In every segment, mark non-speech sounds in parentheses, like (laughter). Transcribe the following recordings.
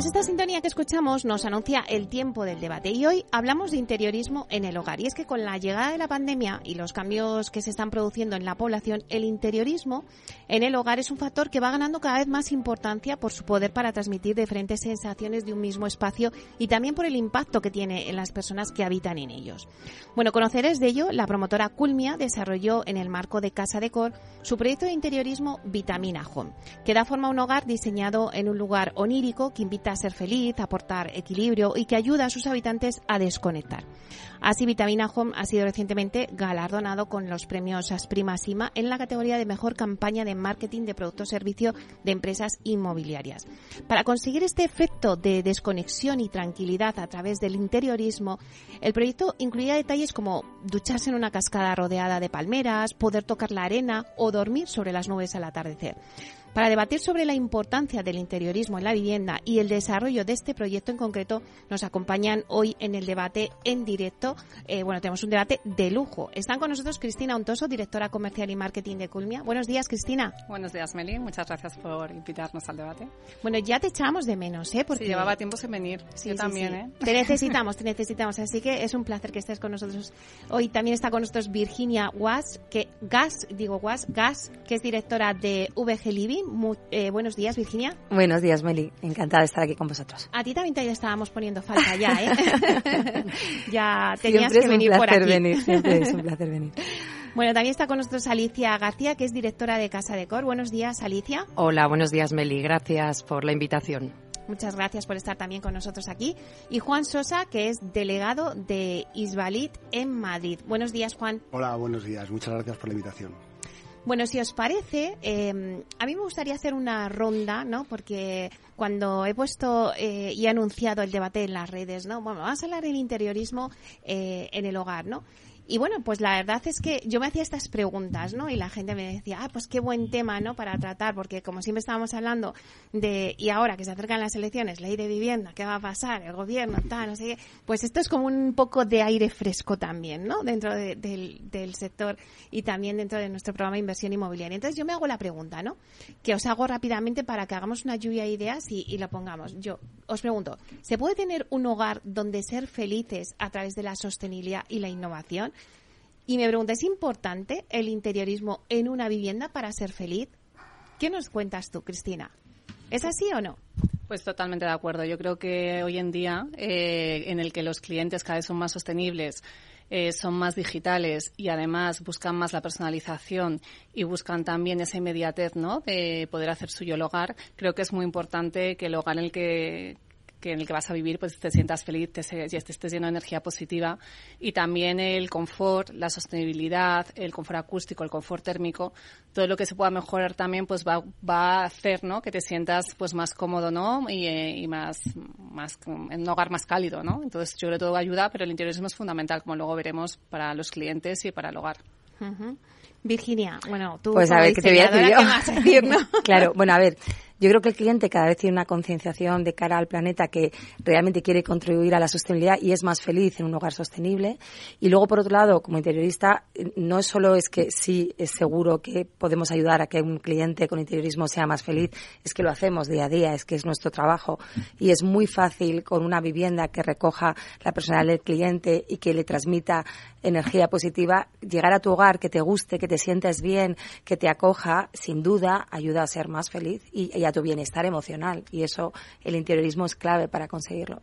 Pues esta sintonía que escuchamos nos anuncia el tiempo del debate y hoy hablamos de interiorismo en el hogar. Y es que con la llegada de la pandemia y los cambios que se están produciendo en la población, el interiorismo en el hogar es un factor que va ganando cada vez más importancia por su poder para transmitir diferentes sensaciones de un mismo espacio y también por el impacto que tiene en las personas que habitan en ellos. Bueno, conoceréis de ello, la promotora Culmia desarrolló en el marco de Casa Decor su proyecto de interiorismo Vitamina Home, que da forma a un hogar diseñado en un lugar onírico que invita a ser feliz, aportar equilibrio y que ayuda a sus habitantes a desconectar. Así, Vitamina Home ha sido recientemente galardonado con los premios Asprima Sima en la categoría de mejor campaña de marketing de producto servicio de empresas inmobiliarias. Para conseguir este efecto de desconexión y tranquilidad a través del interiorismo, el proyecto incluía detalles como ducharse en una cascada rodeada de palmeras, poder tocar la arena o dormir sobre las nubes al atardecer. Para debatir sobre la importancia del interiorismo en la vivienda y el desarrollo de este proyecto en concreto, nos acompañan hoy en el debate en directo. Eh, bueno, tenemos un debate de lujo. Están con nosotros Cristina Untoso, directora comercial y marketing de Culmia. Buenos días, Cristina. Buenos días, Meli. Muchas gracias por invitarnos al debate. Bueno, ya te echamos de menos, ¿eh? Porque llevaba tiempo sin venir. Sí, Yo también, ¿eh? Te (laughs) necesitamos, te necesitamos. Así que es un placer que estés con nosotros. Hoy también está con nosotros Virginia Was, que Gas, digo Was, Gas, que es directora de VG Living eh, buenos días, Virginia. Buenos días, Meli. Encantada de estar aquí con vosotros. A ti también te estábamos poniendo falta ya, ¿eh? (laughs) ya tenías que venir por aquí. Venir, siempre es un placer venir. (laughs) Bueno, también está con nosotros Alicia García, que es directora de Casa de Cor. Buenos días, Alicia. Hola, buenos días, Meli. Gracias por la invitación. Muchas gracias por estar también con nosotros aquí. Y Juan Sosa, que es delegado de Isbalit en Madrid. Buenos días, Juan. Hola, buenos días. Muchas gracias por la invitación. Bueno, si os parece, eh, a mí me gustaría hacer una ronda, ¿no? Porque cuando he puesto eh, y he anunciado el debate en las redes, ¿no? Bueno, vamos a hablar del interiorismo eh, en el hogar, ¿no? Y bueno, pues la verdad es que yo me hacía estas preguntas, ¿no? Y la gente me decía, ah, pues qué buen tema, ¿no? Para tratar, porque como siempre estábamos hablando de, y ahora que se acercan las elecciones, ley de vivienda, ¿qué va a pasar? El gobierno, tal, no sé qué. Pues esto es como un poco de aire fresco también, ¿no? Dentro del, del sector y también dentro de nuestro programa de inversión inmobiliaria. Entonces yo me hago la pregunta, ¿no? Que os hago rápidamente para que hagamos una lluvia de ideas y, y lo pongamos. Yo os pregunto, ¿se puede tener un hogar donde ser felices a través de la sostenibilidad y la innovación? Y me pregunta, ¿es importante el interiorismo en una vivienda para ser feliz? ¿Qué nos cuentas tú, Cristina? ¿Es así o no? Pues totalmente de acuerdo. Yo creo que hoy en día, eh, en el que los clientes cada vez son más sostenibles, eh, son más digitales y además buscan más la personalización y buscan también esa inmediatez, ¿no? De poder hacer suyo el hogar. Creo que es muy importante que el hogar en el que que en el que vas a vivir pues te sientas feliz te, y estés lleno de energía positiva y también el confort, la sostenibilidad, el confort acústico, el confort térmico, todo lo que se pueda mejorar también pues va, va a hacer ¿no? que te sientas pues más cómodo ¿no? y, eh, y más, más en un hogar más cálido. ¿no? Entonces yo creo que todo ayuda, pero el interiorismo es fundamental como luego veremos para los clientes y para el hogar. Virginia, bueno, tú pues a ver, ¿qué te voy a decir yo? (laughs) (laughs) claro, bueno, a ver, yo creo que el cliente cada vez tiene una concienciación de cara al planeta que realmente quiere contribuir a la sostenibilidad y es más feliz en un hogar sostenible. Y luego, por otro lado, como interiorista, no solo es que sí es seguro que podemos ayudar a que un cliente con interiorismo sea más feliz, es que lo hacemos día a día, es que es nuestro trabajo. Y es muy fácil con una vivienda que recoja la personalidad del cliente y que le transmita energía positiva, llegar a tu hogar, que te guste, que te sientes bien, que te acoja, sin duda ayuda a ser más feliz y, y a tu bienestar emocional. Y eso, el interiorismo es clave para conseguirlo.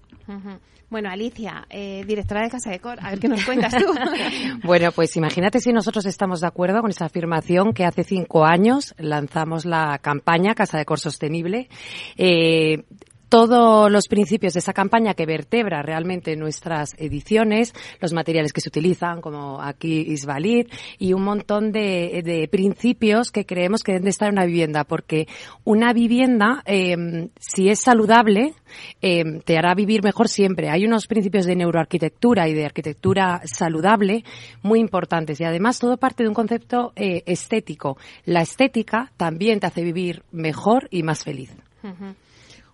Bueno, Alicia, eh, directora de Casa de Cor, a ver qué nos cuentas tú. (laughs) bueno, pues imagínate si nosotros estamos de acuerdo con esa afirmación que hace cinco años lanzamos la campaña Casa de Cor Sostenible. Eh, todos los principios de esa campaña que vertebra realmente nuestras ediciones, los materiales que se utilizan, como aquí Isvalid, y un montón de, de principios que creemos que deben de estar en una vivienda, porque una vivienda, eh, si es saludable, eh, te hará vivir mejor siempre. Hay unos principios de neuroarquitectura y de arquitectura saludable muy importantes y además todo parte de un concepto eh, estético. La estética también te hace vivir mejor y más feliz.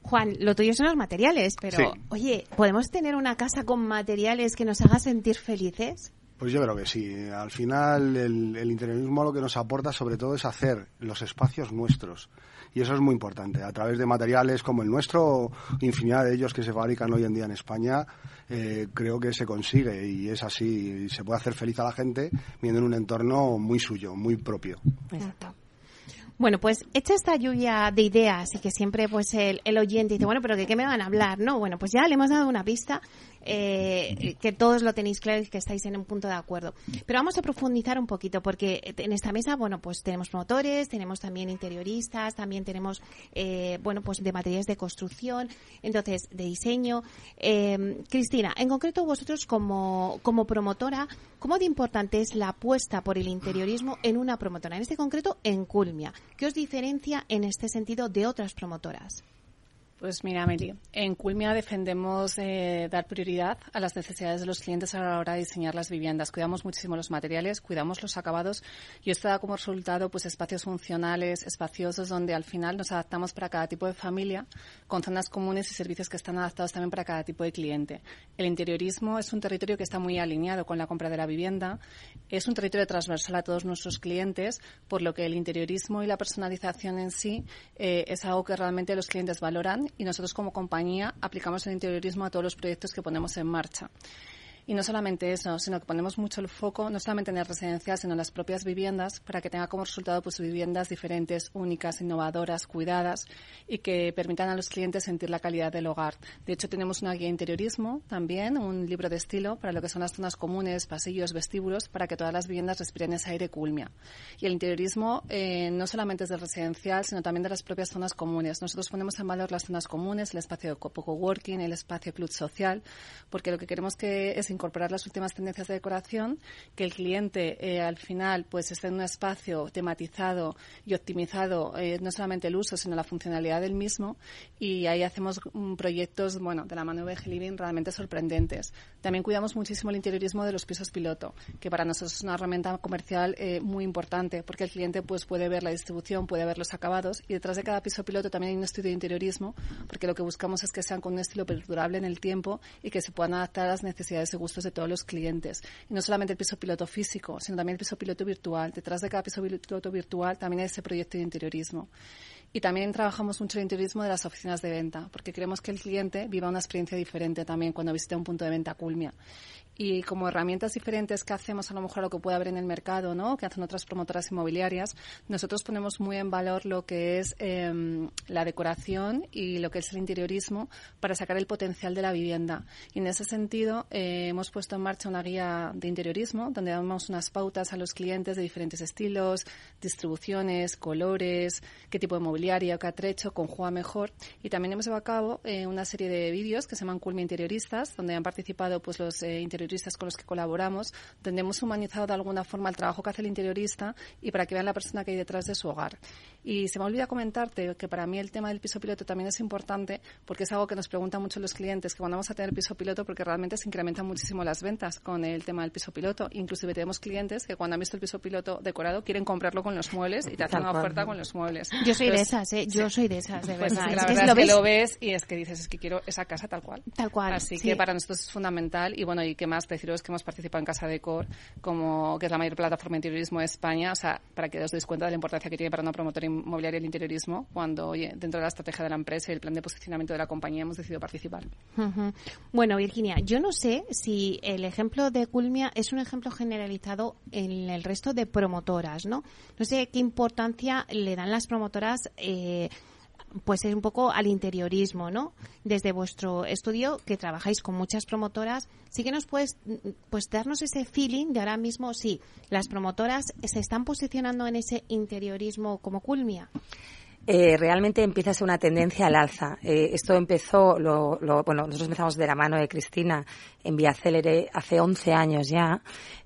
Juan, lo tuyo son los materiales, pero oye, ¿podemos tener una casa con materiales que nos haga sentir felices? Pues yo creo que sí. Al final el, el, interiorismo lo que nos aporta sobre todo es hacer los espacios nuestros. Y eso es muy importante. A través de materiales como el nuestro, infinidad de ellos que se fabrican hoy en día en España, eh, creo que se consigue y es así. Y se puede hacer feliz a la gente viendo en un entorno muy suyo, muy propio. Exacto. Bueno, pues hecha esta lluvia de ideas y que siempre pues el, el oyente dice, bueno, pero ¿de qué me van a hablar? No, bueno, pues ya le hemos dado una pista eh, que todos lo tenéis claro y que estáis en un punto de acuerdo. Pero vamos a profundizar un poquito porque en esta mesa, bueno, pues tenemos promotores, tenemos también interioristas, también tenemos, eh, bueno, pues de materiales de construcción, entonces de diseño. Eh, Cristina, en concreto vosotros como, como promotora, ¿cómo de importante es la apuesta por el interiorismo en una promotora? En este concreto, en Culmia. ¿Qué os diferencia en este sentido de otras promotoras? Pues mira, Meli, en Culmia defendemos eh, dar prioridad a las necesidades de los clientes a la hora de diseñar las viviendas. Cuidamos muchísimo los materiales, cuidamos los acabados y esto da como resultado pues espacios funcionales, espaciosos, donde al final nos adaptamos para cada tipo de familia, con zonas comunes y servicios que están adaptados también para cada tipo de cliente. El interiorismo es un territorio que está muy alineado con la compra de la vivienda, es un territorio transversal a todos nuestros clientes, por lo que el interiorismo y la personalización en sí eh, es algo que realmente los clientes valoran y nosotros como compañía aplicamos el interiorismo a todos los proyectos que ponemos en marcha. Y no solamente eso, sino que ponemos mucho el foco no solamente en el residencial, sino en las propias viviendas para que tenga como resultado pues viviendas diferentes, únicas, innovadoras, cuidadas y que permitan a los clientes sentir la calidad del hogar. De hecho, tenemos una guía interiorismo también, un libro de estilo para lo que son las zonas comunes, pasillos, vestíbulos, para que todas las viviendas respiren ese aire culmia. Y el interiorismo eh, no solamente es del residencial, sino también de las propias zonas comunes. Nosotros ponemos en valor las zonas comunes, el espacio de coworking, el espacio club social, porque lo que queremos que es incorporar las últimas tendencias de decoración, que el cliente eh, al final pues esté en un espacio tematizado y optimizado eh, no solamente el uso, sino la funcionalidad del mismo y ahí hacemos um, proyectos, bueno, de la mano de Living realmente sorprendentes. También cuidamos muchísimo el interiorismo de los pisos piloto, que para nosotros es una herramienta comercial eh, muy importante porque el cliente pues puede ver la distribución, puede ver los acabados y detrás de cada piso piloto también hay un estudio de interiorismo porque lo que buscamos es que sean con un estilo perdurable en el tiempo y que se puedan adaptar a las necesidades de gustos de todos los clientes. Y no solamente el piso piloto físico, sino también el piso piloto virtual. Detrás de cada piso piloto virtual también hay ese proyecto de interiorismo. Y también trabajamos mucho el interiorismo de las oficinas de venta, porque queremos que el cliente viva una experiencia diferente también cuando visite un punto de venta Culmia y como herramientas diferentes que hacemos a lo mejor lo que puede haber en el mercado, ¿no? Que hacen otras promotoras inmobiliarias, nosotros ponemos muy en valor lo que es eh, la decoración y lo que es el interiorismo para sacar el potencial de la vivienda. Y en ese sentido eh, hemos puesto en marcha una guía de interiorismo donde damos unas pautas a los clientes de diferentes estilos, distribuciones, colores, qué tipo de mobiliario, qué atrecho, conjuga mejor. Y también hemos llevado a cabo eh, una serie de vídeos que se llaman Culmi Interioristas, donde han participado pues los eh, interioristas interioristas con los que colaboramos, donde hemos humanizado de alguna forma el trabajo que hace el interiorista y para que vean la persona que hay detrás de su hogar. Y se me olvida comentarte que para mí el tema del piso piloto también es importante porque es algo que nos preguntan mucho los clientes, que cuando vamos a tener piso piloto porque realmente se incrementan muchísimo las ventas con el tema del piso piloto. Inclusive tenemos clientes que cuando han visto el piso piloto decorado quieren comprarlo con los muebles y te hacen una oferta con los muebles. Yo soy de esas, ¿eh? Yo soy de esas, de pues verdad. la verdad es, que, lo ves y es que dices, es que quiero esa casa tal cual. Tal cual. Así que para nosotros es fundamental y bueno, y qué más deciros que hemos participado en Casa Decor, como que es la mayor plataforma de interiorismo de España, o sea, para que os deis cuenta de la importancia que tiene para una promotora inmobiliaria el interiorismo, cuando, oye, dentro de la estrategia de la empresa y el plan de posicionamiento de la compañía hemos decidido participar. Bueno, Virginia, yo no sé si el ejemplo de Culmia es un ejemplo generalizado en el resto de promotoras, ¿no? No sé qué importancia le dan las promotoras eh, pues es un poco al interiorismo, ¿no? Desde vuestro estudio, que trabajáis con muchas promotoras, sí que nos puedes pues darnos ese feeling de ahora mismo, sí, las promotoras se están posicionando en ese interiorismo como culmia. Eh, realmente empieza a ser una tendencia al alza. Eh, esto empezó, lo, bueno, nosotros empezamos de la mano de Cristina en Vía Célere hace 11 años ya.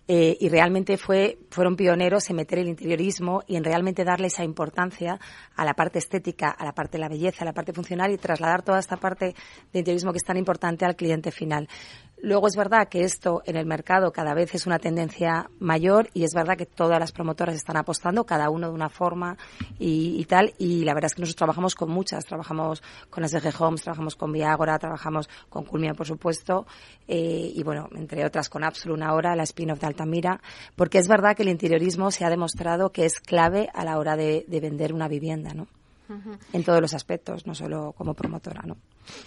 Eh, y realmente fue, fueron pioneros en meter el interiorismo y en realmente darle esa importancia a la parte estética, a la parte de la belleza, a la parte funcional y trasladar toda esta parte de interiorismo que es tan importante al cliente final. Luego es verdad que esto en el mercado cada vez es una tendencia mayor y es verdad que todas las promotoras están apostando, cada uno de una forma y, tal. Y la verdad es que nosotros trabajamos con muchas. Trabajamos con las SG Homes, trabajamos con Viagora, trabajamos con Culmia, por supuesto. Eh, y bueno, entre otras con Absolut ahora, la spin-off de Altamira. Porque es verdad que el interiorismo se ha demostrado que es clave a la hora de, de vender una vivienda, ¿no? En todos los aspectos, no solo como promotora, ¿no?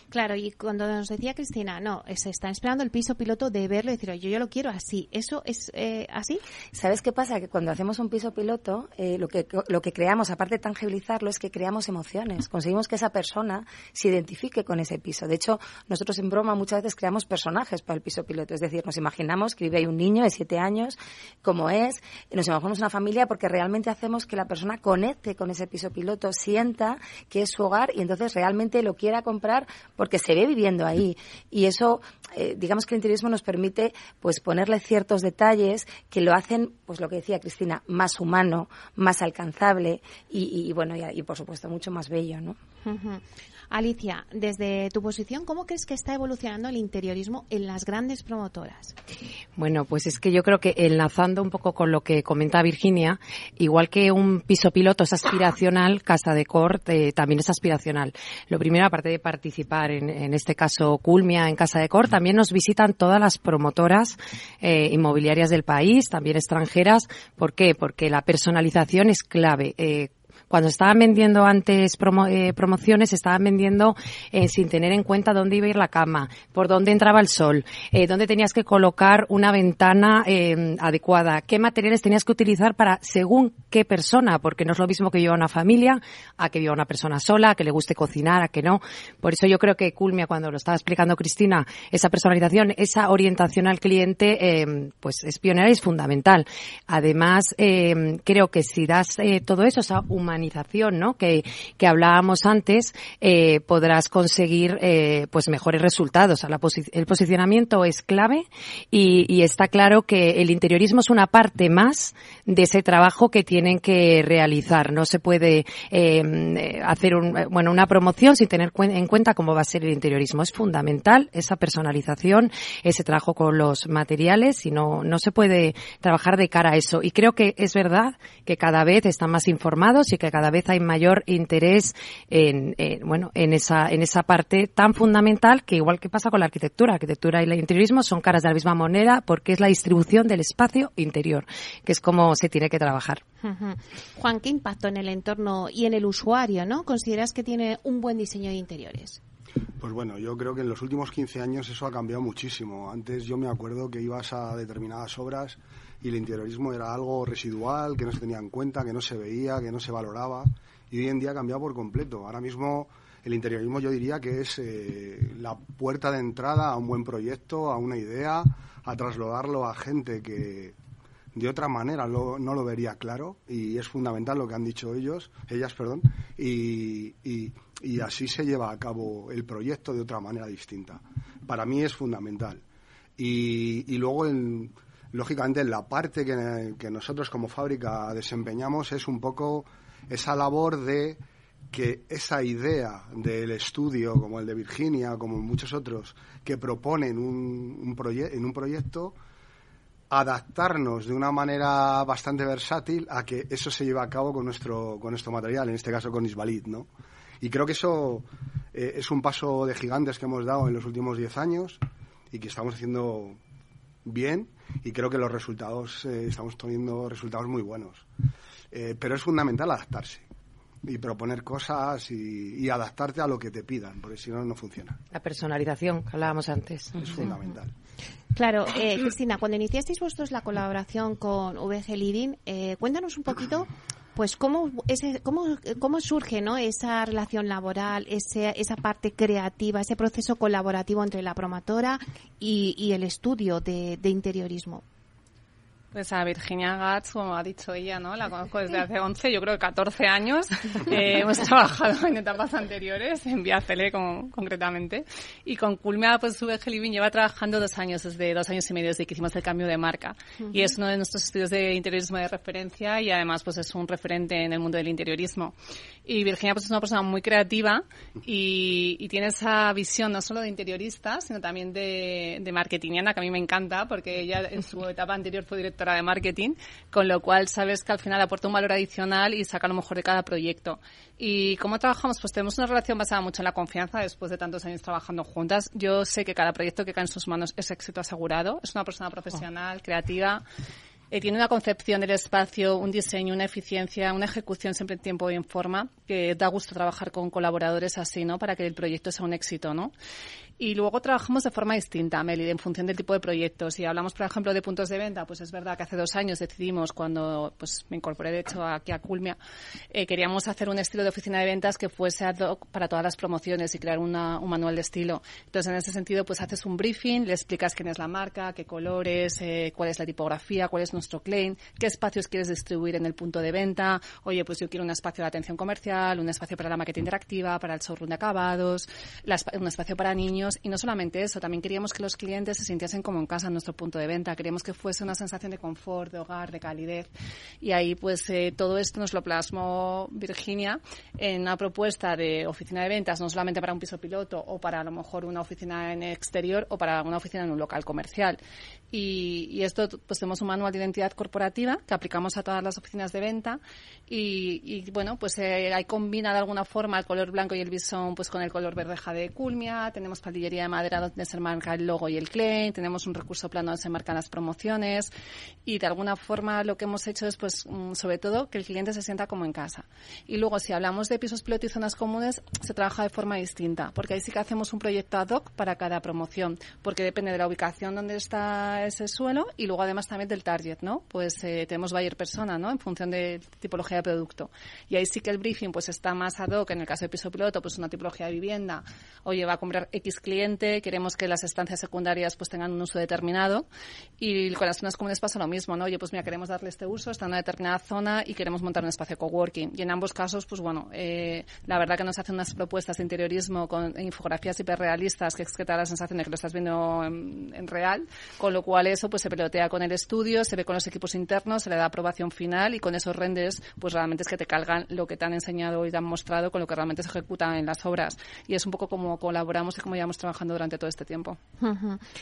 Claro, y cuando nos decía Cristina, no, se está esperando el piso piloto de verlo y decir, yo, yo lo quiero así. ¿Eso es eh, así? ¿Sabes qué pasa? Que cuando hacemos un piso piloto, eh, lo, que, lo que creamos, aparte de tangibilizarlo, es que creamos emociones. Conseguimos que esa persona se identifique con ese piso. De hecho, nosotros en broma muchas veces creamos personajes para el piso piloto. Es decir, nos imaginamos que vive ahí un niño de siete años, como es, y nos imaginamos una familia porque realmente hacemos que la persona conecte con ese piso piloto, sienta que es su hogar y entonces realmente lo quiera comprar porque se ve viviendo ahí. Y eso, eh, digamos que el interiorismo nos permite pues ponerle ciertos detalles que lo hacen, pues lo que decía Cristina, más humano, más alcanzable y, bueno, y, por supuesto mucho más bello, ¿no? Alicia, desde tu posición, ¿cómo crees que está evolucionando el interiorismo en las grandes promotoras? Bueno, pues es que yo creo que enlazando un poco con lo que comenta Virginia, igual que un piso piloto es aspiracional, Casa de Corte también es aspiracional. Lo primero, aparte de participar en, este caso Culmia en Casa de Corte, también nos visitan todas las promotoras eh, inmobiliarias del país, también extranjeras. ¿Por qué? Porque la personalización es clave. Eh, cuando estaban vendiendo antes eh, promociones, estaban vendiendo eh, sin tener en cuenta dónde iba a ir la cama, por dónde entraba el sol, eh, dónde tenías que colocar una ventana adecuada, qué materiales tenías que utilizar para según qué persona, porque no es lo mismo que viva una familia, a que viva una persona sola, a que le guste cocinar, a que no. Por eso yo creo que Culmia, cuando lo estaba explicando Cristina, esa personalización, esa orientación al cliente, pues es pionera y es fundamental. Además, creo que si das todo eso, esa humanidad, ¿no? Que, que hablábamos antes, eh, podrás conseguir eh, pues mejores resultados. el posicionamiento es clave y, y, está claro que el interiorismo es una parte más de ese trabajo que tienen que realizar. No se puede eh, hacer un, bueno, una promoción sin tener en cuenta cómo va a ser el interiorismo. Es fundamental esa personalización, ese trabajo con los materiales y no, no se puede trabajar de cara a eso. Y creo que es verdad que cada vez están más informados y que cada vez hay mayor interés en, bueno, en esa, en esa parte tan fundamental que igual que pasa con la arquitectura, arquitectura y el interiorismo son caras de la misma moneda porque es la distribución del espacio interior, que es como se tiene que trabajar. Juan, ¿qué impacto en el entorno y en el usuario, no? ¿Consideras que tiene un buen diseño de interiores? Pues bueno, yo creo que en los últimos 15 años eso ha cambiado muchísimo. Antes yo me acuerdo que ibas a determinadas obras y el interiorismo era algo residual, que no se tenía en cuenta, que no se veía, que no se valoraba. Y hoy en día ha cambiado por completo. Ahora mismo el interiorismo yo diría que es eh, la puerta de entrada a un buen proyecto, a una idea, a trasladarlo a gente que de otra manera no lo vería claro y es fundamental lo que han dicho ellos, ellas, perdón, y, y, así se lleva a cabo el proyecto de otra manera distinta. Para mí es fundamental. Y, y luego en, lógicamente la parte que, nosotros como fábrica desempeñamos es un poco esa labor de que esa idea del estudio, como el de Virginia, como muchos otros, que proponen un, un en un proyecto, adaptarnos de una manera bastante versátil a que eso se lleve a cabo con nuestro, con nuestro material, en este caso con Isbalit, ¿no? Y creo que eso eh, es un paso de gigantes que hemos dado en los últimos diez años y que estamos haciendo bien y creo que los resultados, eh, estamos teniendo resultados muy buenos. Eh, pero es fundamental adaptarse y proponer cosas y, adaptarte a lo que te pidan, porque si no, no funciona. La personalización que hablábamos antes. Es fundamental. Claro, eh, Cristina, cuando iniciasteis vosotros la colaboración con VG Leading, cuéntanos un poquito pues cómo, ese, cómo, cómo surge ¿no? esa relación laboral, ese, esa parte creativa, ese proceso colaborativo entre la promotora y, y el estudio de, interiorismo. Pues a Virginia Gatz, como ha dicho ella, ¿no? La conozco desde hace 11, yo creo que 14 años. (laughs) Eh, hemos trabajado en etapas anteriores, en Viacele concretamente. Y con Culmea, pues VG Living lleva trabajando dos años, desde dos años y medio desde que hicimos el cambio de marca. Y es uno de nuestros estudios de interiorismo de referencia y además pues es un referente en el mundo del interiorismo. Y Virginia pues es una persona muy creativa y, y tiene esa visión no solo de interiorista, sino también de, de marketingiana, que a mí me encanta, porque ella en su etapa anterior fue directora de marketing, con lo cual sabes que al final aporta un valor adicional y saca lo mejor de cada proyecto. ¿Y cómo trabajamos? Pues tenemos una relación basada mucho en la confianza después de tantos años trabajando juntas. Yo sé que cada proyecto que cae en sus manos es éxito asegurado. Es una persona profesional, creativa. Eh, tiene una concepción del espacio, un diseño, una eficiencia, una ejecución siempre en tiempo y en forma, que da gusto trabajar con colaboradores así, ¿no? Para que el proyecto sea un éxito, ¿no? Y luego trabajamos de forma distinta, Meli, en función del tipo de proyectos. Si hablamos, por ejemplo, de puntos de venta, pues es verdad que hace dos años decidimos, cuando pues me incorporé de hecho aquí a Culmia, eh, queríamos hacer un estilo de oficina de ventas que fuese ad hoc para todas las promociones y crear una, un manual de estilo. Entonces, en ese sentido, pues haces un briefing, le explicas quién es la marca, qué colores, eh, cuál es la tipografía, cuál es nuestro claim, qué espacios quieres distribuir en el punto de venta. Oye, pues yo quiero un espacio de atención comercial, un espacio para la maqueta interactiva, para el showroom de acabados, un espacio para niños y no solamente eso, también queríamos que los clientes se sintiesen como en casa en nuestro punto de venta. Queríamos que fuese una sensación de confort, de hogar, de calidez. Y ahí, pues, eh, todo esto nos lo plasmó Virginia en una propuesta de oficina de ventas, no solamente para un piso piloto o para a lo mejor una oficina en exterior o para una oficina en un local comercial. Y, esto, pues, tenemos un manual de identidad corporativa que aplicamos a todas las oficinas de venta. Y, bueno, pues eh, ahí combina de alguna forma el color blanco y el bisón pues con el color verdeja de Culmia. Tenemos palillería de madera donde se marca el logo y el claim, tenemos un recurso plano donde se marcan las promociones y de alguna forma lo que hemos hecho es pues mm, sobre todo que el cliente se sienta como en casa. Y luego si hablamos de pisos piloto y zonas comunes se trabaja de forma distinta, porque ahí sí que hacemos un proyecto ad hoc para cada promoción, porque depende de la ubicación donde está ese suelo y luego además también del target, ¿no? Pues eh, tenemos buyer persona, ¿no? En función de tipología de producto. Y ahí sí que el briefing pues está más ad hoc, en el caso de piso piloto, pues una tipología de vivienda, oye, va a comprar X cliente queremos que las estancias secundarias pues tengan un uso determinado y con las zonas comunes pasa lo mismo, ¿no? Oye, pues mira, queremos darle este uso, está en una determinada zona y queremos montar un espacio coworking. Y en ambos casos, pues bueno, eh, la verdad que nos hacen unas propuestas de interiorismo con infografías hiperrealistas que es que te da la sensación de que lo estás viendo en, real, con lo cual eso pues se pelotea con el estudio, se ve con los equipos internos, se le da aprobación final y con esos renders pues realmente es que te cargan lo que te han enseñado y te han mostrado con lo que realmente se ejecuta en las obras. Y es un poco como colaboramos y como llevamos trabajando durante todo este tiempo.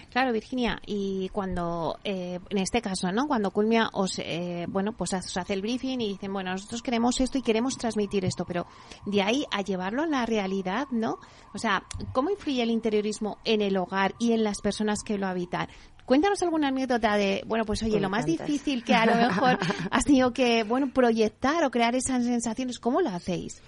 Claro, Virginia, y cuando, eh, en este caso, ¿no? Cuando Culmia os, eh, bueno, pues os hace el briefing y dicen, bueno, nosotros queremos esto y queremos transmitir esto, pero de ahí a llevarlo a la realidad, ¿no? O sea, ¿cómo influye el interiorismo en el hogar y en las personas que lo habitan? Cuéntanos alguna anécdota de, bueno, pues oye, lo más difícil que a lo mejor (laughs) has tenido que, bueno, proyectar o crear esas sensaciones, ¿cómo lo hacéis?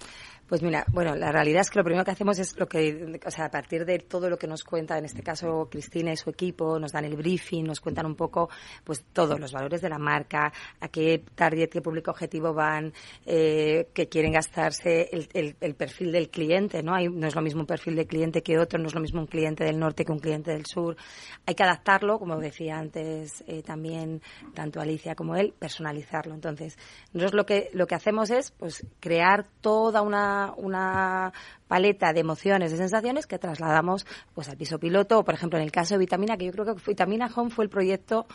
Pues mira, bueno, la realidad es que lo primero que hacemos es lo que, o sea, a partir de todo lo que nos cuenta, en este caso Cristina y su equipo, nos dan el briefing, nos cuentan un poco, pues todos los valores de la marca, a qué target, qué público objetivo van, eh, que quieren gastarse, el, perfil del cliente, ¿no? Hay, no es lo mismo un perfil de cliente que otro, no es lo mismo un cliente del norte que un cliente del sur. Hay que adaptarlo, como decía antes eh, también tanto Alicia como él, personalizarlo. Entonces, nosotros lo que, lo que hacemos es, pues, crear toda una una, paleta de emociones, de sensaciones que trasladamos pues al piso piloto o, por ejemplo, en el caso de Vitamina, que yo creo que Vitamina Home fue el proyecto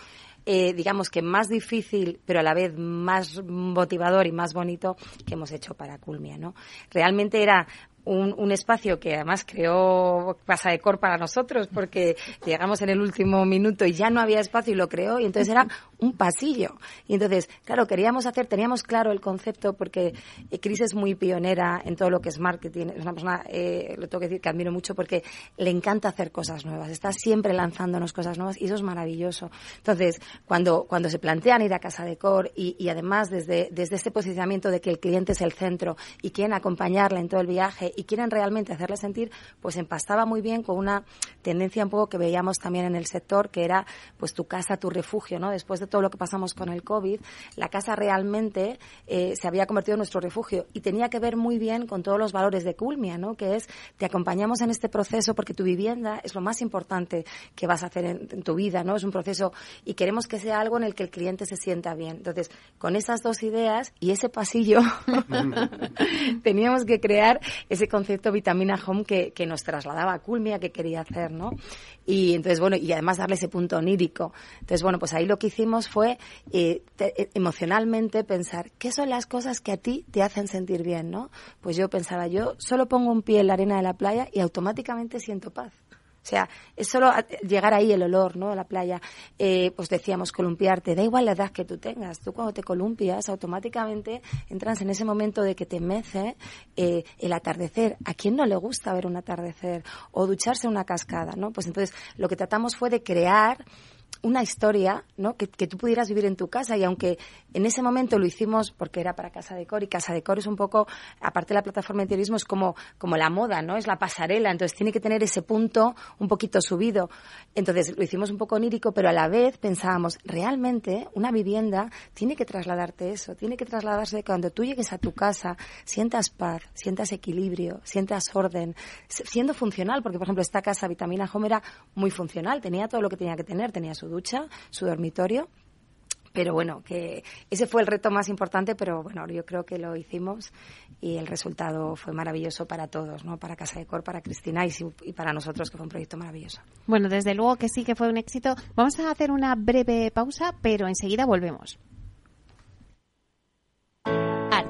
eh, digamos que más difícil, pero a la vez más motivador y más bonito que hemos hecho para Culmia, ¿no? Realmente era un, un, espacio que además creó Pasa de Cor para nosotros porque llegamos en el último minuto y ya no había espacio y lo creó y entonces era (laughs) un pasillo. Y entonces, claro, queríamos hacer, teníamos claro el concepto porque Cris es muy pionera en todo lo que es marketing. Es una persona, eh, lo tengo que decir, que admiro mucho porque le encanta hacer cosas nuevas. Está siempre lanzándonos cosas nuevas y eso es maravilloso. Entonces, cuando, cuando se plantean ir a Casa de Cor y, y además desde, desde este posicionamiento de que el cliente es el centro y quieren acompañarle en todo el viaje y quieren realmente hacerle sentir, pues empastaba muy bien con una tendencia un poco que veíamos también en el sector, que era pues tu casa, tu refugio, ¿no? Después de todo lo que pasamos con el COVID, la casa realmente eh, se había convertido en nuestro refugio y tenía que ver muy bien con todos los valores de Culmia, ¿no? Que es, te acompañamos en este proceso porque tu vivienda es lo más importante que vas a hacer en, en tu vida, ¿no? Es un proceso y queremos que sea algo en el que el cliente se sienta bien. Entonces, con esas dos ideas y ese pasillo, (laughs) (laughs) teníamos que crear ese concepto vitamina home que, que nos trasladaba a Culmia que quería hacer, ¿no? Y entonces, bueno, y además darle ese punto onírico. Entonces, bueno, pues ahí lo que hicimos fue eh, eh, emocionalmente pensar, ¿qué son las cosas que a ti te hacen sentir bien, no? Pues yo pensaba, yo solo pongo un pie en la arena de la playa y automáticamente siento paz. O sea, es solo llegar ahí el olor, ¿no? A la playa. Eh, pues decíamos, columpiarte, da igual la edad que tú tengas. Tú cuando te columpias, automáticamente entras en ese momento de que te mece eh, el atardecer. ¿A quién no le gusta ver un atardecer? O ducharse en una cascada, ¿no? Pues entonces, lo que tratamos fue de crear una historia ¿no? Que, que, tú pudieras vivir en tu casa y aunque en ese momento lo hicimos porque era para Casa de Cor y Casa de Cor es un poco, aparte de la plataforma de turismo, es como, como la moda, ¿no? Es la pasarela, entonces tiene que tener ese punto un poquito subido. Entonces lo hicimos un poco onírico, pero a la vez pensábamos, realmente una vivienda tiene que trasladarte eso, tiene que trasladarse cuando tú llegues a tu casa, sientas paz, sientas equilibrio, sientas orden, siendo funcional, porque por ejemplo esta casa Vitamina Home era muy funcional, tenía todo lo que tenía que tener, tenía su su dormitorio. Pero bueno, que ese fue el reto más importante, pero bueno, yo creo que lo hicimos y el resultado fue maravilloso para todos, ¿no? Para Casa de Cor, para Cristina y, y para nosotros, que fue un proyecto maravilloso. Bueno, desde luego que sí que fue un éxito. Vamos a hacer una breve pausa, pero enseguida volvemos.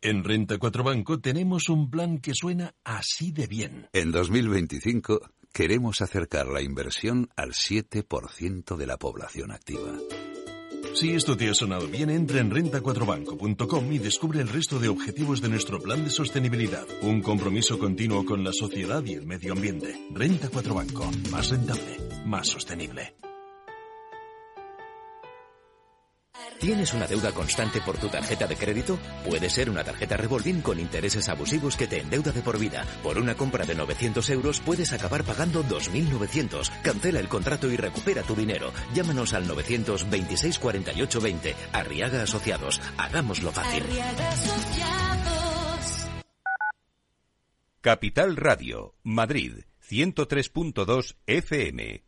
En Renta 4 Banco tenemos un plan que suena así de bien. En 2025 queremos acercar la inversión al 7% de la población activa. Si esto te ha sonado bien, entra en renta4banco.com y descubre el resto de objetivos de nuestro plan de sostenibilidad. Un compromiso continuo con la sociedad y el medio ambiente. Renta 4 Banco. Más rentable. Más sostenible. ¿Tienes una deuda constante por tu tarjeta de crédito? Puede ser una tarjeta revolving con intereses abusivos que te endeuda de por vida. Por una compra de 900 euros puedes acabar pagando 2.900. Cancela el contrato y recupera tu dinero. Llámanos al 926 48 20. Arriaga Asociados. Hagámoslo fácil. Capital Radio, Madrid, 103.2 FM.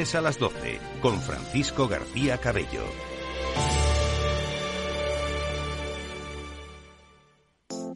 a las 12, con Francisco García Cabello.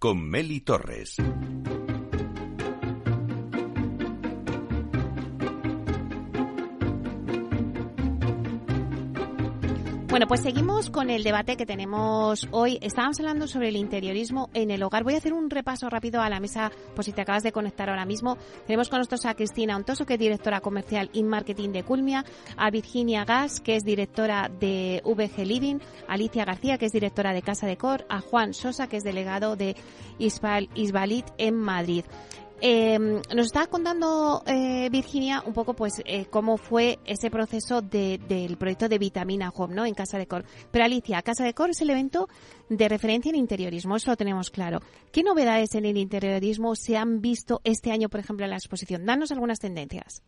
con Meli Torres. Bueno, pues seguimos con el debate que tenemos hoy. Estábamos hablando sobre el interiorismo en el hogar. Voy a hacer un repaso rápido a la mesa, por si te acabas de conectar ahora mismo. Tenemos con nosotros a Cristina Ontoso, que es directora comercial y marketing de Culmia, a Virginia Gas, que es directora de VG Living, a Alicia García, que es directora de Casa de Cor, a Juan Sosa, que es delegado de Isbalit en Madrid. Eh, nos está contando eh, Virginia un poco pues eh, cómo fue ese proceso de, del proyecto de Vitamina Home ¿no? en Casa de Cor. Pero Alicia, Casa de Cor es el evento de referencia en interiorismo, eso lo tenemos claro. ¿Qué novedades en el interiorismo se han visto este año, por ejemplo, en la exposición? Danos algunas tendencias.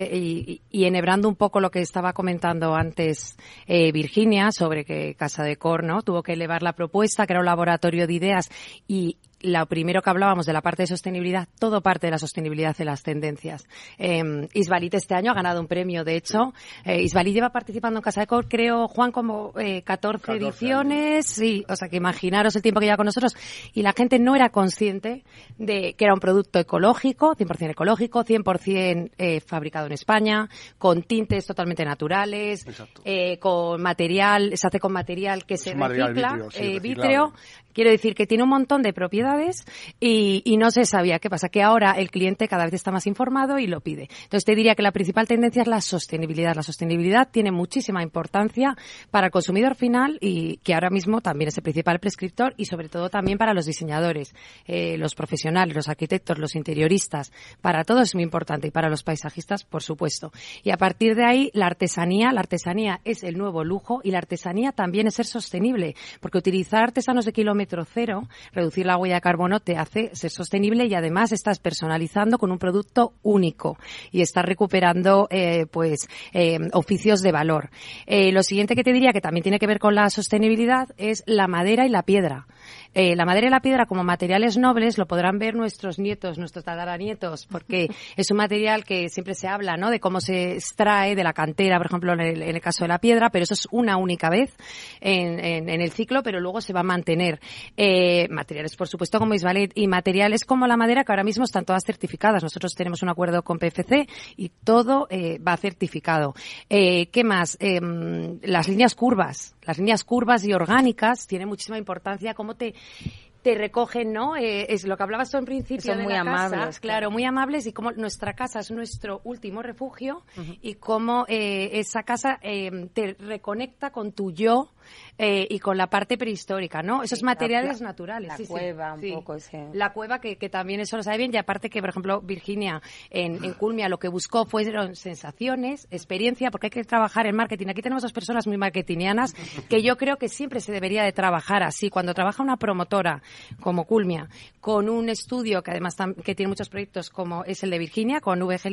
Y, y, enhebrando un poco lo que estaba comentando antes eh, Virginia sobre que Casa de Cor ¿no? tuvo que elevar la propuesta, que era un laboratorio de ideas y, lo primero que hablábamos de la parte de sostenibilidad, todo parte de la sostenibilidad de las tendencias. Eh, Isbalit este año ha ganado un premio, de hecho. Eh, Isbalit lleva participando en Casa de Cor, creo, Juan, como eh, 14, ediciones. Sí, o sea que imaginaros el tiempo que lleva con nosotros. Y la gente no era consciente de que era un producto ecológico, 100% ecológico, 100% eh, fabricado en España, con tintes totalmente naturales, eh, con material, se hace con material que se recicla, eh, vítreo Quiero decir que tiene un montón de propiedades y, y, no se sabía qué pasa, que ahora el cliente cada vez está más informado y lo pide. Entonces te diría que la principal tendencia es la sostenibilidad. La sostenibilidad tiene muchísima importancia para el consumidor final y que ahora mismo también es el principal prescriptor y sobre todo también para los diseñadores, eh, los profesionales, los arquitectos, los interioristas. Para todos es muy importante y para los paisajistas, por supuesto. Y a partir de ahí, la artesanía, la artesanía es el nuevo lujo y la artesanía también es ser sostenible, porque utilizar artesanos de kilómetros cero, reducir la huella de carbono te hace ser sostenible y además estás personalizando con un producto único y estás recuperando eh, pues eh, oficios de valor. Eh, lo siguiente que te diría que también tiene que ver con la sostenibilidad es la madera y la piedra. Eh, la madera y la piedra como materiales nobles lo podrán ver nuestros nietos, nuestros tataranietos, porque (laughs) es un material que siempre se habla, ¿no? De cómo se extrae de la cantera, por ejemplo, en el, caso de la piedra, pero eso es una única vez en, el ciclo, pero luego se va a mantener. Eh, materiales, por supuesto, como Isbalet, y materiales como la madera, que ahora mismo están todas certificadas. Nosotros tenemos un acuerdo con PFC y todo eh, va certificado. ¿Qué más? Em, las líneas curvas. Las líneas curvas y orgánicas tienen muchísima importancia. ¿Cómo te te recogen, ¿no? Eh, es lo que hablabas tú en principio Son muy amables, claro, muy amables y como nuestra casa es nuestro último refugio y cómo eh, esa casa eh, te reconecta con tu yo eh, y con la parte prehistórica, ¿no? Esos materiales naturales. La cueva, un poco ese. La cueva, que, que, también eso lo sabe bien, y aparte que, por ejemplo, Virginia en, en Culmia lo que buscó fueron sensaciones, experiencia, porque hay que trabajar en marketing. Aquí tenemos dos personas muy marketingianas que yo creo que siempre se debería de trabajar así. Cuando trabaja una promotora como Culmia, con un estudio que además que tiene muchos proyectos como es el de Virginia, con VG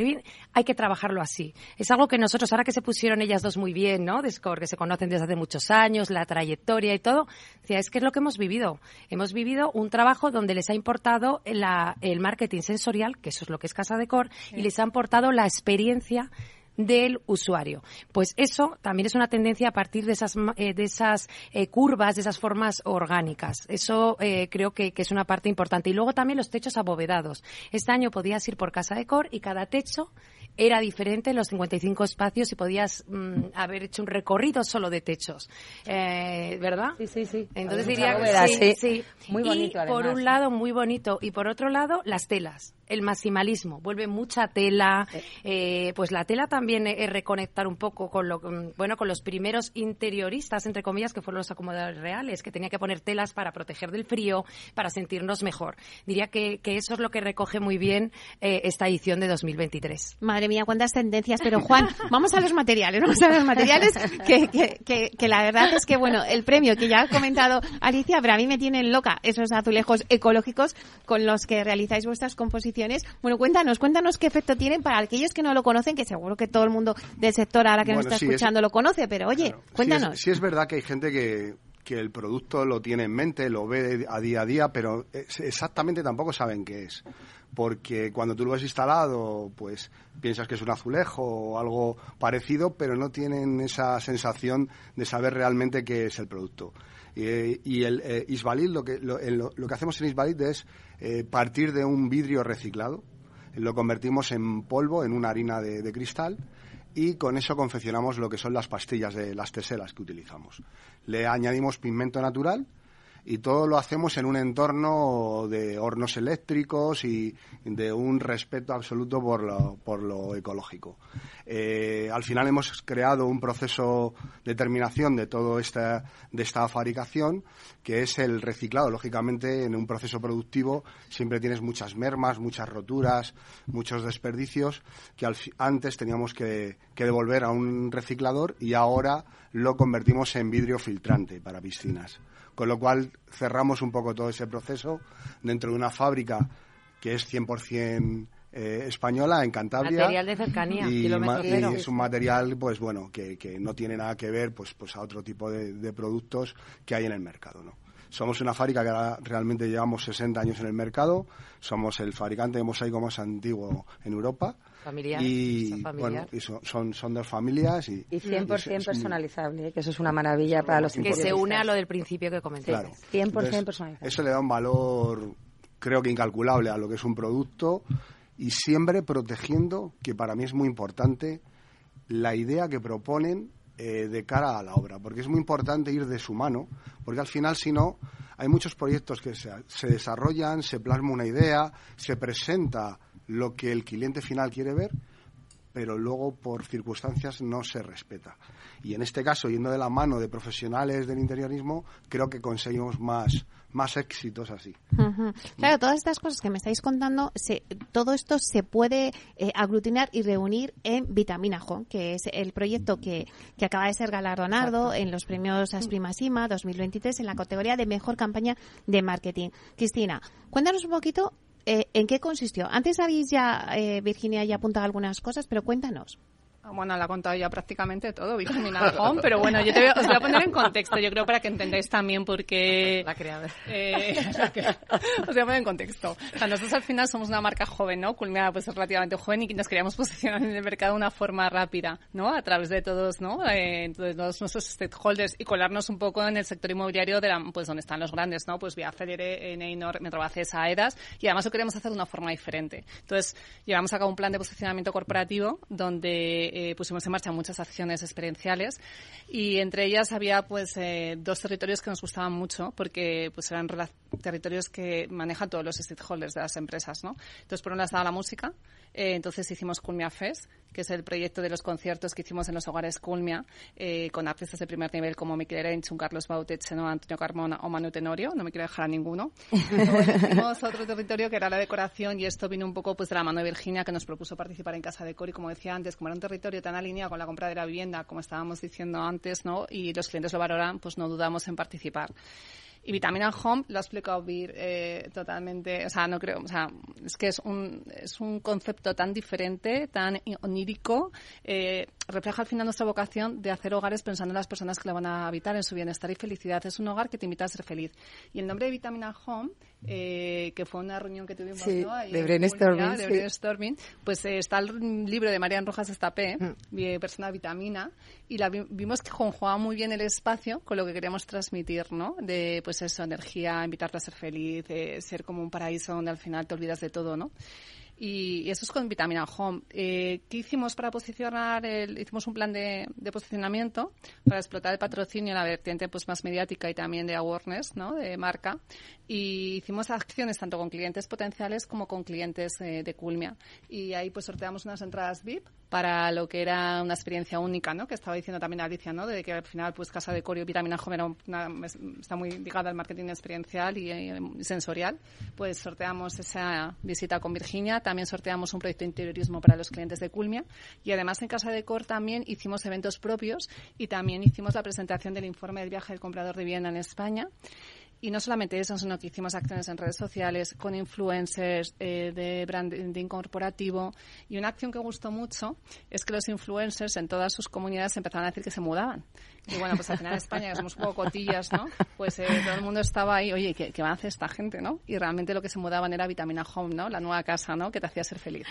hay que trabajarlo así. Es algo que nosotros, ahora que se pusieron ellas dos muy bien, ¿no? De Score, que se conocen desde hace muchos años, la trayectoria y todo, decía, es que es lo que hemos vivido. Hemos vivido un trabajo donde les ha importado el marketing sensorial, que eso es lo que es Casa de Cor, y les ha importado la experiencia del usuario. Pues eso también es una tendencia a partir de esas, eh, de esas eh, curvas, de esas formas orgánicas. Eso eh, creo que, que, es una parte importante. Y luego también los techos abovedados. Este año podías ir por Casa de Cor y cada techo era diferente los 55 espacios y podías mm, haber hecho un recorrido solo de techos, eh, ¿verdad? Sí, sí, sí. Entonces diría que sí, sí, Muy bonito. Y por un lado muy bonito y por otro lado las telas el maximalismo, vuelve mucha tela, eh, pues la tela también es reconectar un poco con lo, bueno, con los primeros interioristas, entre comillas, que fueron los acomodadores reales, que tenía que poner telas para proteger del frío, para sentirnos mejor. Diría que, que eso es lo que recoge muy bien eh, esta edición de 2023. Madre mía, cuántas tendencias, pero Juan, (laughs) vamos a los materiales, vamos a los materiales, que, que, que, la verdad es que, bueno, el premio que ya ha comentado Alicia, pero a mí me tienen loca esos azulejos ecológicos con los que realizáis vuestras composiciones bueno, cuéntanos, cuéntanos qué efecto tienen para aquellos que no lo conocen, que seguro que todo el mundo del sector ahora que nos está escuchando lo conoce, pero oye, cuéntanos. Sí es, verdad que hay gente que, que el producto lo tiene en mente, lo ve a día a día, pero exactamente tampoco saben qué es. Porque cuando tú lo ves instalado, pues piensas que es un azulejo o algo parecido, pero no tienen esa sensación de saber realmente qué es el producto. Y el eh, lo que, lo, lo, que hacemos en Isbalid es eh, partir de un vidrio reciclado, lo convertimos en polvo, en una harina de, cristal, y con eso confeccionamos lo que son las pastillas de las teselas que utilizamos. Le añadimos pigmento natural, y todo lo hacemos en un entorno de hornos eléctricos y de un respeto absoluto por lo, por lo ecológico. Eh, al final hemos creado un proceso de terminación de todo esta, de esta fabricación que es el reciclado. Lógicamente, en un proceso productivo siempre tienes muchas mermas, muchas roturas, muchos desperdicios que antes teníamos que devolver a un reciclador y ahora lo convertimos en vidrio filtrante para piscinas con lo cual cerramos un poco todo ese proceso dentro de una fábrica que es 100% eh, española en Cantabria. Material de cercanía, y, es un material, pues bueno, que, que, no tiene nada que ver pues, pues a otro tipo de, productos que hay en el mercado, ¿no? Somos una fábrica que realmente llevamos 60 años en el mercado. Somos el fabricante de mosaico más antiguo en Europa. Y, bueno, son, son, dos familias. Y, y 100% personalizable, que eso es una maravilla para los Que se une a lo del principio que comenté. Claro. 100% personalizable. Eso le da un valor, creo que incalculable a lo que es un producto y siempre protegiendo, que para mí es muy importante, la idea que proponen eh, de cara a la obra, porque es muy importante ir de su mano, porque al final, si no, hay muchos proyectos que se, se desarrollan, se plasma una idea, se presenta lo que el cliente final quiere ver, pero luego por circunstancias no se respeta. Y en este caso, yendo de la mano de profesionales del interiorismo, creo que conseguimos más, más éxitos así. Claro, todas estas cosas que me estáis contando, todo esto se puede eh, aglutinar y reunir en Vitamina Jo, que es el proyecto que, que acaba de ser galardonado en los premios Asprimasima 2023 en la categoría de Mejor Campaña de Marketing. Cristina, cuéntanos un poquito eh, ¿En qué consistió? Antes habéis ya, eh, Virginia, ya apuntado algunas cosas, pero cuéntaos. Ah, bueno, la ha contado ya prácticamente todo, Vitamina Home, pero bueno, yo te os voy a poner en contexto, yo creo para que entendáis también por qué... La creadora. Eh, (laughs) os voy a poner en contexto. O sea, nosotros al final somos una marca joven, ¿no? Culminada pues relativamente joven y nos queríamos posicionar en el mercado de una forma rápida, ¿no? A través de todos, ¿no? Eh, de todos nuestros stakeholders y colarnos un poco en el sector inmobiliario de la, pues donde están los grandes, ¿no? Pues vía Federe, Neynor, Metrobaces, AEDAS y además lo queremos hacer de una forma diferente. Entonces, llevamos a cabo un plan de posicionamiento corporativo donde eh, pusimos en marcha muchas acciones experienciales y entre ellas había pues eh, dos territorios que nos gustaban mucho porque pues eran territorios que manejan todos los stakeholders de las empresas, ¿no? Entonces, por un lado estaba la música, eh, entonces hicimos Culmia Fest, que es el proyecto de los conciertos que hicimos en los hogares Culmia, eh, con artistas de primer nivel como Miquel Erench, Carlos Bautet, Antonio Carmona o Manu Tenorio, no me quiero dejar a ninguno. (laughs) hicimos otro territorio que era la decoración y esto vino un poco pues de la mano de Virginia que nos propuso participar en Casa de Cori, como decía antes, como era un territorio tan alineado con la compra de la vivienda, como estábamos diciendo antes, ¿no? Y los clientes lo valoran, pues no dudamos en participar. Y Vitamina Home lo ha explicado Vir eh, totalmente, o sea, no creo, o sea, es que es un, es un concepto tan diferente, tan onírico, eh, refleja al final nuestra vocación de hacer hogares pensando en las personas que le van a habitar, en su bienestar y felicidad. Es un hogar que te invita a ser feliz. Y el nombre de Vitamina Home, eh, que fue una reunión que tuvimos sí, de brainstorming, de brainstorming pues está el libro de Marian Rojas Estapé, mm. Persona Vitamina, y la vimos que conjugaba muy bien el espacio con lo que queríamos transmitir, ¿no? De, pues eso, energía, invitarte a ser feliz, ser como un paraíso donde al final te olvidas de todo, ¿no? Y, eso es con Vitamina Home. Eh, ¿Qué hicimos para posicionar? El, hicimos un plan de, posicionamiento para explotar el patrocinio en la vertiente pues más mediática y también de awareness, ¿no? De marca. Y hicimos acciones tanto con clientes potenciales como con clientes eh, de Culmia. Y ahí pues sorteamos unas entradas VIP para lo que era una experiencia única, ¿no? Que estaba diciendo también Alicia, ¿no? De que al final, pues Casa de Corio, Vitamina Home está muy ligada al marketing experiencial y, y, sensorial. Pues sorteamos esa visita con Virginia también sorteamos un proyecto de interiorismo para los clientes de Culmia y además en Casa de Cor también hicimos eventos propios y también hicimos la presentación del informe del viaje del comprador de vivienda en España. Y no solamente eso, sino que hicimos acciones en redes sociales con influencers eh, de branding corporativo. Y una acción que gustó mucho es que los influencers en todas sus comunidades empezaron a decir que se mudaban. Y bueno, pues al final España, que somos un poco cotillas, ¿no? Pues eh, todo el mundo estaba ahí, oye, ¿qué, ¿qué, va a hacer esta gente, no? Y realmente lo que se mudaban era Vitamina Home, ¿no? La nueva casa, ¿no? Que te hacía ser feliz.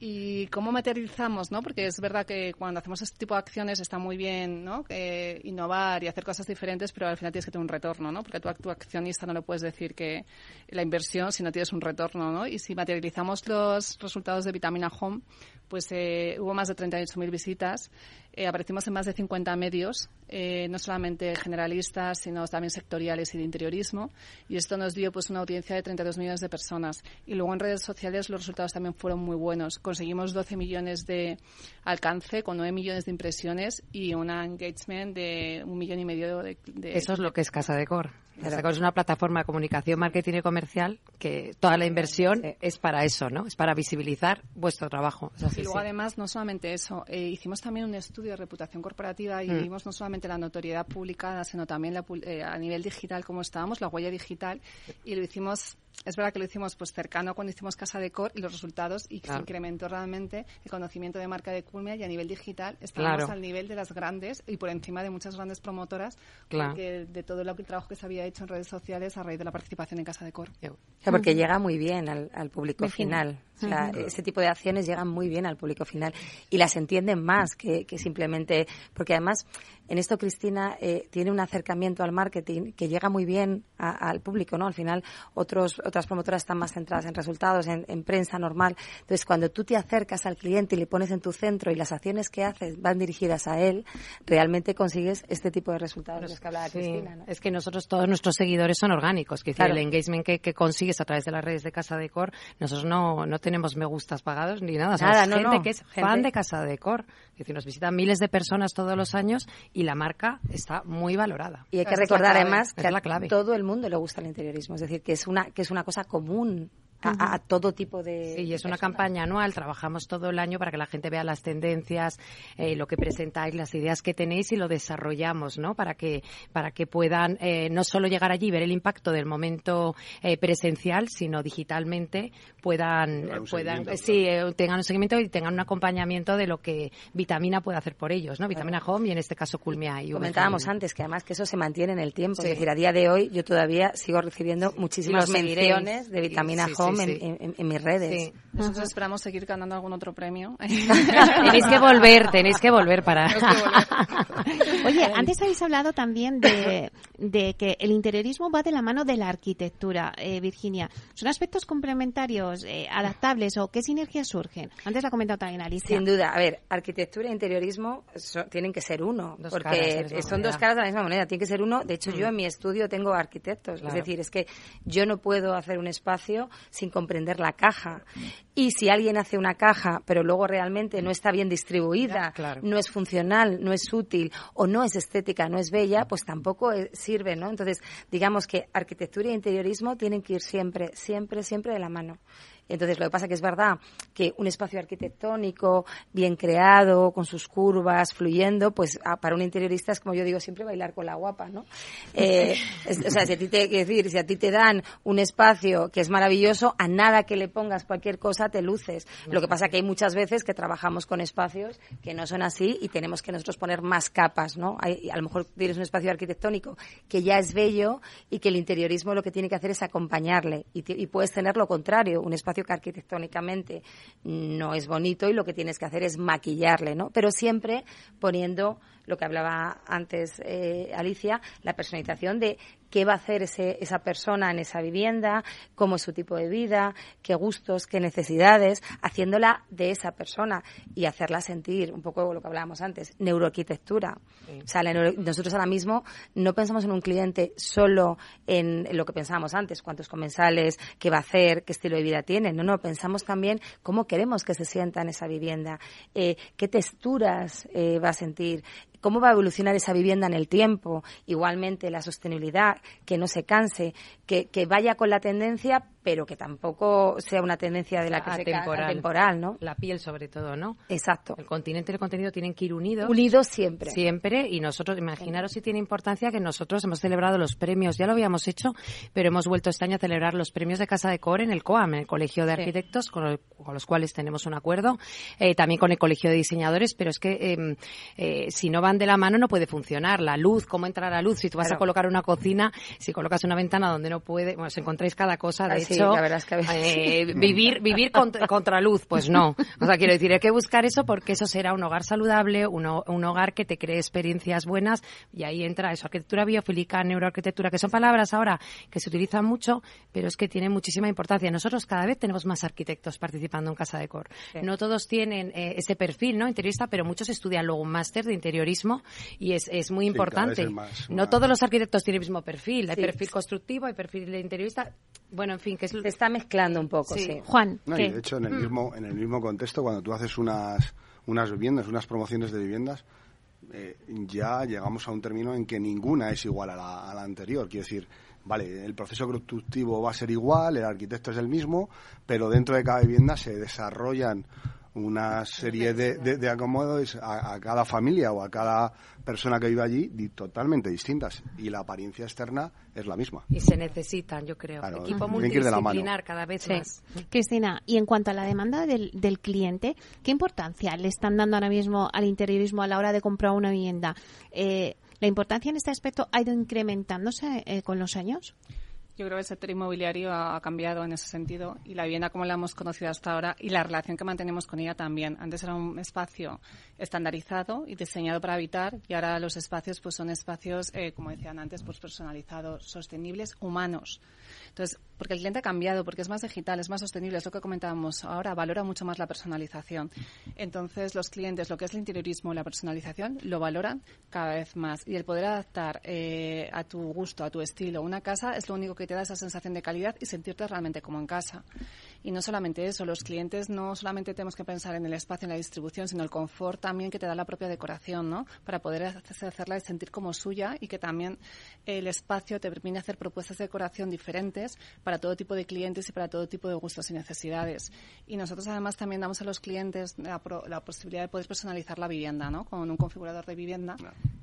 ¿Y cómo materializamos, no? Porque es verdad que cuando hacemos este tipo de acciones está muy bien, ¿no? Que innovar y hacer cosas diferentes, pero al final tienes que tener un retorno, ¿no? Porque tú, tu accionista no le puedes decir que la inversión si no tienes un retorno, ¿no? Y si materializamos los resultados de Vitamina Home, pues eh, hubo más de 38.000 visitas eh, aparecimos en más de 50 medios, eh, no solamente generalistas, sino también sectoriales y de interiorismo. Y esto nos dio pues una audiencia de 32 millones de personas. Y luego en redes sociales los resultados también fueron muy buenos. Conseguimos 12 millones de alcance con 9 millones de impresiones y un engagement de un millón y medio de... Eso es lo que es Casa de Cor. Es una plataforma de comunicación, marketing y comercial que toda la inversión es para eso, ¿no? Es para visibilizar vuestro trabajo. y luego, además, no solamente eso, eh, hicimos también un estudio de reputación corporativa y mm. vimos no solamente la notoriedad publicada, sino también eh, a nivel digital, cómo estábamos, la huella digital, y lo hicimos es verdad que lo hicimos pues cercano cuando hicimos Casa de Cor y los resultados y se incrementó realmente el conocimiento de marca de Culmia y a nivel digital estábamos al nivel de las grandes y por encima de muchas grandes promotoras de todo el trabajo que se había hecho en redes sociales a raíz de la participación en Casa de Cor. porque llega muy bien al, público final. Ese tipo de acciones llegan muy bien al público final y las entienden más que, que simplemente porque además en esto Cristina eh, tiene un acercamiento al marketing que llega muy bien al público, ¿no? Al final otros, otras promotoras están más centradas en resultados, en, prensa normal. Entonces, cuando tú te acercas al cliente y le pones en tu centro y las acciones que haces van dirigidas a él, realmente consigues este tipo de resultados de los que hablaba Cristina, ¿no? Es que nosotros, todos nuestros seguidores son orgánicos, que el engagement que, consigues a través de las redes de Casa de Cor, nosotros no, no tenemos me gustas pagados ni nada. nada es gente que es fan de Casa de Cor. Es decir, nos visitan miles de personas todos los años y la marca está muy valorada. Y hay que recordar además que a todo el mundo le gusta el interiorismo, es decir, que es una que es una cosa común a, todo tipo de. Sí, es una campaña anual. Trabajamos todo el año para que la gente vea las tendencias, eh, lo que presentáis, las ideas que tenéis y lo desarrollamos, ¿no? Para que para que puedan eh, no solo llegar allí y ver el impacto del momento eh, presencial, sino digitalmente puedan puedan sí tengan un seguimiento y tengan un acompañamiento de lo que Vitamina puede hacer por ellos, ¿no? Vitamina Home y en este caso Culmia y Comentábamos antes que además que eso se mantiene en el tiempo. Es decir, a día de hoy yo todavía sigo recibiendo muchísimas menciones de Vitamina Home en, mis redes. Nosotros esperamos seguir ganando algún otro premio. (laughs) tenéis que volver, tenéis que volver para... (laughs) Oye, antes habéis hablado también de, que el interiorismo va de la mano de la arquitectura, eh, Virginia. ¿Son aspectos complementarios, eh, adaptables o qué sinergias surgen? Antes la ha comentado también Alicia. Sin duda. A ver, arquitectura e interiorismo tienen que ser uno, porque son dos caras de la misma moneda. Tiene que ser uno. De hecho, yo mm. en mi estudio tengo arquitectos. Es decir, es que yo no puedo hacer un espacio sin comprender la caja. Y si alguien hace una caja, pero luego realmente no está bien distribuida, no es funcional, no es útil o no es estética, no es bella, pues tampoco sirve, ¿no? Entonces, digamos que arquitectura e interiorismo tienen que ir siempre, siempre, siempre de la mano. Entonces, lo que pasa que es verdad que un espacio arquitectónico bien creado, con sus curvas, fluyendo, pues para un interiorista es como yo digo siempre bailar con la guapa, ¿no? Eh, o sea, si a ti te, decir, si a ti te dan un espacio que es maravilloso, a nada que le pongas cualquier cosa te luces. Lo que pasa que hay muchas veces que trabajamos con espacios que no son así y tenemos que nosotros poner más capas, ¿no? Hay, a lo mejor tienes un espacio arquitectónico que ya es bello y que el interiorismo lo que tiene que hacer es acompañarle y puedes tener lo contrario, un espacio que arquitectónicamente no es bonito y lo que tienes que hacer es maquillarle, ¿no? Pero siempre poniendo lo que hablaba antes eh, Alicia, la personalización de qué va a hacer ese, esa persona en esa vivienda, cómo es su tipo de vida, qué gustos, qué necesidades, haciéndola de esa persona y hacerla sentir un poco lo que hablábamos antes, neuroarquitectura. O sea, nosotros ahora mismo no pensamos en un cliente solo en, lo que pensábamos antes, cuántos comensales, qué va a hacer, qué estilo de vida tiene. No, no, pensamos también cómo queremos que se sienta en esa vivienda, eh, qué texturas eh, va a sentir, cómo va a evolucionar esa vivienda en el tiempo, igualmente la sostenibilidad, que no se canse, que, que vaya con la tendencia, pero que tampoco sea una tendencia de la que se temporal. ¿no? La piel sobre todo, ¿no? Exacto. El continente y el contenido tienen que ir unidos. Unidos siempre. Siempre, y nosotros, imaginaros si tiene importancia que nosotros hemos celebrado los premios, ya lo habíamos hecho, pero hemos vuelto este año a celebrar los premios de Casa de Cor en el COAM, en el Colegio de Arquitectos, con, los cuales tenemos un acuerdo, eh, también con el Colegio de Diseñadores, pero es que em, eh, si no van de la mano no puede funcionar. La luz, cómo entra la luz, si tú vas a colocar una cocina, si colocas una ventana donde no puede, bueno, os encontráis cada cosa, de hecho, eh, vivir, vivir contra, luz, pues no. O sea, quiero decir, hay que buscar eso porque eso será un hogar saludable, un, un hogar que te cree experiencias buenas y ahí entra eso, arquitectura biofílica, neuroarquitectura, que son palabras ahora que se utilizan mucho, pero es que tienen muchísima importancia. Nosotros cada vez tenemos más arquitectos participando en Casa de Cor. No todos tienen eh, ese perfil, ¿no? Interiorista, pero muchos estudian luego un máster de interiorismo y es, es muy importante. no todos los arquitectos tienen el mismo perfil. Hay perfil constructivo, hay perfil de interiorista. Bueno, en fin, que se está mezclando un poco, sí. Juan. de hecho, en el mismo en el mismo contexto, cuando tú haces unas unas viviendas, unas promociones de viviendas, eh, ya llegamos a un término en que ninguna es igual a la, a la anterior. Quiero decir, vale, el proceso constructivo va a ser igual, el arquitecto es el mismo, pero dentro de cada vivienda se desarrollan una serie de, de, acomodos a, cada familia o a cada persona que vive allí totalmente distintas y la apariencia externa es la misma. Y se necesitan, yo creo, equipo multidisciplinar cada vez más. Cristina, y en cuanto a la demanda del, del, cliente, ¿qué importancia le están dando ahora mismo al interiorismo a la hora de comprar una vivienda? Eh, ¿La importancia en este aspecto ha ido incrementándose eh, con los años? Yo creo que el sector inmobiliario ha cambiado en ese sentido y la vivienda como la hemos conocido hasta ahora y la relación que mantenemos con ella también. Antes era un espacio estandarizado y diseñado para habitar y ahora los espacios pues son espacios, eh, como decían antes, pues personalizados, sostenibles, humanos. Entonces, porque el cliente ha cambiado, porque es más digital, es más sostenible, es lo que comentábamos ahora, valora mucho más la personalización. Entonces, los clientes, lo que es el interiorismo, la personalización, lo valoran cada vez más. Y el poder adaptar eh, a tu gusto, a tu estilo, una casa es lo único que te da esa sensación de calidad y sentirte realmente como en casa. Y no solamente eso, los clientes no solamente tenemos que pensar en el espacio, en la distribución, sino el confort también que te da la propia decoración, ¿no? Para poder hacerla y sentir como suya y que también el espacio te permite hacer propuestas de decoración diferentes para todo tipo de clientes y para todo tipo de gustos y necesidades. Y nosotros además también damos a los clientes la, posibilidad de poder personalizar la vivienda, ¿no? Con un configurador de vivienda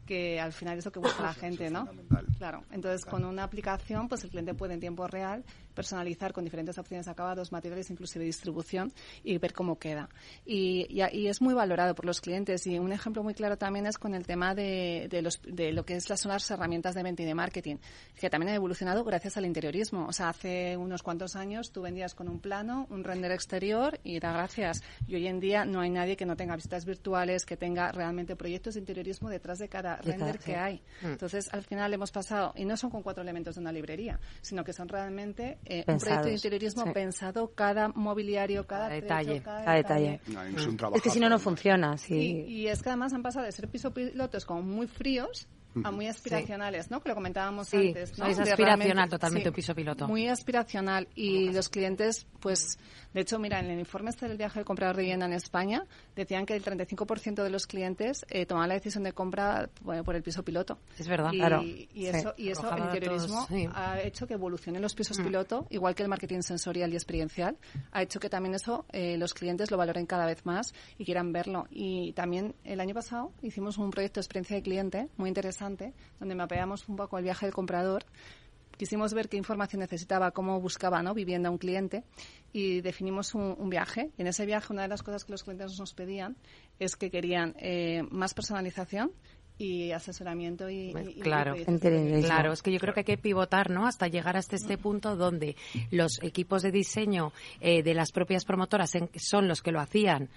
que al final es lo que busca la gente, ¿no? Claro. Entonces, con una aplicación, pues el cliente puede en tiempo real personalizar con diferentes opciones de acabados, materiales, inclusive distribución y ver cómo queda. Y, y, es muy valorado por los clientes y un ejemplo muy claro también es con el tema de, de, los, de lo que es las, son las herramientas de venta y de marketing, que también han evolucionado gracias al interiorismo. O sea, hace unos cuantos años tú vendías con un plano, un render exterior y da gracias. Y hoy en día no hay nadie que no tenga visitas virtuales, que tenga realmente proyectos de interiorismo detrás de cada render que hay. Mm. Entonces, al final hemos pasado, y no son con cuatro elementos de una librería, sino que son realmente eh, un proyecto de interiorismo pensado cada mobiliario, cada, detalle. cada, detalle. es, que si no, no funciona. Sí. Y, es que además han pasado de ser piso pilotos como muy fríos a muy aspiracionales, ¿no? Que lo comentábamos antes, ¿no? Es aspiracional totalmente un piso piloto. Muy aspiracional y los clientes, pues, de hecho, mira, en el informe este del viaje del comprador de vivienda en España decían que el 35% de los clientes eh, tomaban la decisión de compra por el piso piloto. Es verdad, y, claro. Y eso, y eso el interiorismo ha hecho que evolucionen los pisos mm. piloto, igual que el marketing sensorial y experiencial, ha hecho que también eso eh, los clientes lo valoren cada vez más y quieran verlo. Y también el año pasado hicimos un proyecto de experiencia de cliente muy interesante donde mapeamos un poco el viaje del comprador. Quisimos ver qué información necesitaba, cómo buscaba ¿no? vivienda un cliente y definimos un, viaje. en ese viaje una de las cosas que los clientes nos pedían es que querían eh, más personalización, y asesoramiento y, claro claro es que yo creo que hay que pivotar no hasta llegar hasta este punto donde los equipos de diseño eh, de las propias promotoras son los que lo hacían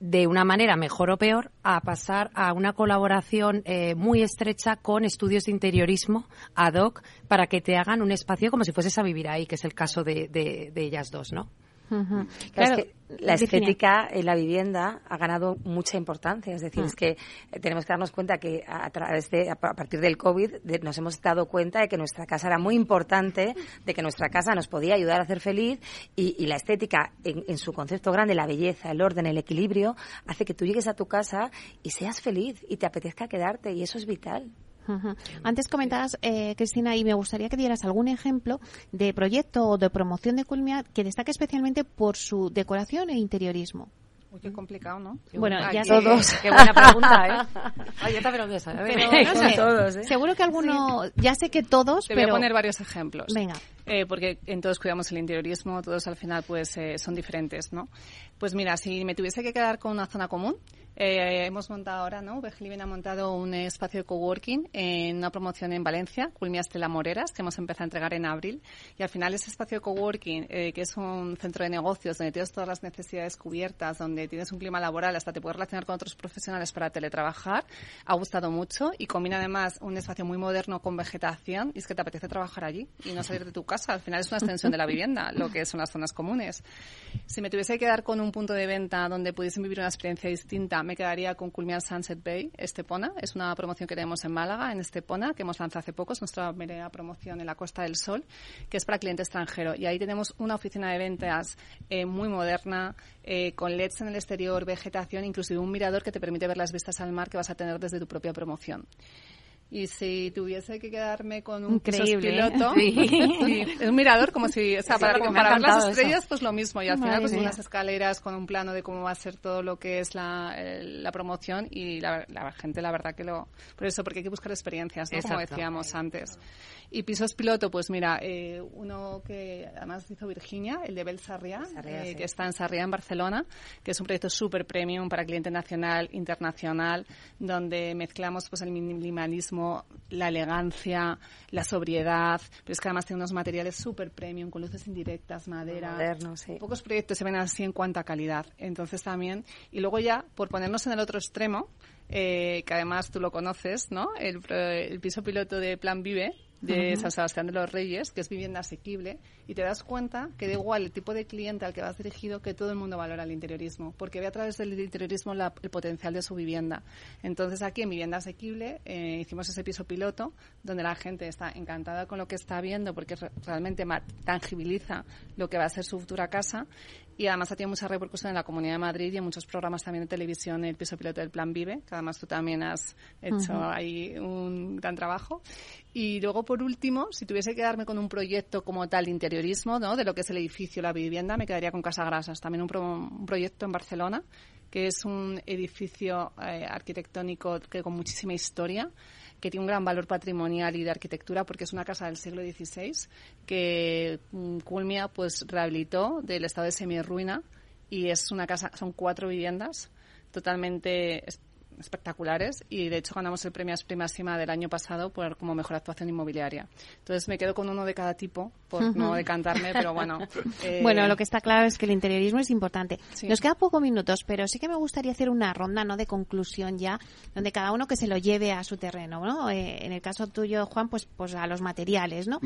de una manera mejor o peor a pasar a una colaboración eh, muy estrecha con estudios de interiorismo ad hoc para que te hagan un espacio como si fueses a vivir ahí, que es el caso de, de, de ellas dos, ¿no? Claro, la estética en la vivienda ha ganado mucha importancia. Es decir, es mm. que eh, tenemos que darnos cuenta que a través de, a partir del COVID, nos hemos dado cuenta de que nuestra casa era muy importante, de que nuestra casa nos podía ayudar a hacer feliz y, la estética, en, en, su concepto grande, la belleza, el orden, el equilibrio, hace que tú llegues a tu casa y seas feliz y te apetezca quedarte y eso es vital. Antes comentabas, eh, Cristina, y me gustaría que dieras algún ejemplo de proyecto o de promoción de Culmia que destaque especialmente por su decoración e interiorismo. Uy, qué complicado, ¿no? bueno, ya todos. (laughs) Qué buena pregunta, ¿eh? (laughs) Ay, yo también lo Pero, no sé, todos, ¿eh? Seguro que alguno, ya sé que todos, Te pero... voy a poner varios ejemplos. Venga. Eh, porque en todos cuidamos el interiorismo, todos al final pues eh, son diferentes, ¿no? Pues mira, si me tuviese que quedar con una zona común, eh, hemos montado ahora, ¿no? Living ha montado un espacio de coworking en una promoción en Valencia, Culmia Estela Moreras, que hemos empezado a entregar en abril. Y al final ese espacio de coworking, eh, que es un centro de negocios donde tienes todas las necesidades cubiertas, donde tienes un clima laboral, hasta te puedes relacionar con otros profesionales para teletrabajar, ha gustado mucho y combina además un espacio muy moderno con vegetación y es que te apetece trabajar allí y no salir de tu casa. Al final es una extensión de la vivienda, lo que son las zonas comunes. Si me tuviese que quedar con un punto de venta donde pudiesen vivir una experiencia distinta, me quedaría con Culmian Sunset Bay, Estepona. Es una promoción que tenemos en Málaga, en Estepona, que hemos lanzado hace poco. Es nuestra primera promoción en la Costa del Sol, que es para cliente extranjero. Y ahí tenemos una oficina de ventas eh, muy moderna, eh, con LEDs en el exterior, vegetación, inclusive un mirador que te permite ver las vistas al mar que vas a tener desde tu propia promoción. Y si tuviese que quedarme con un Increíble, piloto, es (laughs) (laughs) un mirador como si, o sea, para comparar las estrellas, pues lo mismo. Y al final, pues unas escaleras con un plano de cómo va a ser todo lo que es la, la promoción y la, la, gente, la verdad que lo... Por eso, porque hay que buscar experiencias, ¿no? Como decíamos antes. Y pisos piloto, pues mira, eh, uno que además hizo Virginia, el de Bel Sarriá, eh, que está en Sarriá, en Barcelona, que es un proyecto súper premium para cliente nacional, internacional, donde mezclamos pues el minimalismo, la elegancia, la sobriedad, pero es que además tiene unos materiales súper premium, con luces indirectas, madera. Moderno, sí. Pocos proyectos se ven así en cuanto a calidad. Entonces también, y luego ya, por ponernos en el otro extremo, eh, que además tú lo conoces, ¿no? El, el piso piloto de Plan Vive, de San Sebastián de los Reyes, que es vivienda asequible, y te das cuenta que da igual el tipo de cliente al que vas dirigido, que todo el mundo valora el interiorismo, porque ve a través del interiorismo el potencial de su vivienda. Entonces aquí en Vivienda Asequible eh, hicimos ese piso piloto, donde la gente está encantada con lo que está viendo, porque realmente tangibiliza lo que va a ser su futura casa, y además ha tenido mucha repercusión en la Comunidad de Madrid y en muchos programas también de televisión, el piso piloto del Plan Vive, que además tú también has hecho ahí un gran trabajo. Y luego, por último, si tuviese que quedarme con un proyecto como tal de ¿no? de lo que es el edificio, la vivienda, me quedaría con Casa Grasas, también un, proyecto en Barcelona, que es un edificio eh, arquitectónico que con muchísima historia, que tiene un gran valor patrimonial y de arquitectura porque es una casa del siglo XVI que mm, Culmia pues rehabilitó del estado de semirruina y es una casa, son cuatro viviendas totalmente espectaculares y de hecho ganamos el premio Primasima del año pasado por como mejor actuación inmobiliaria. Entonces me quedo con uno de cada tipo por no decantarme, pero bueno. (laughs) Eh, bueno, lo que está claro es que el interiorismo es importante. Nos quedan pocos minutos, pero sí que me gustaría hacer una ronda no de conclusión ya, donde cada uno que se lo lleve a su terreno, ¿no? Eh, en el caso tuyo, Juan, pues pues a los materiales, ¿no?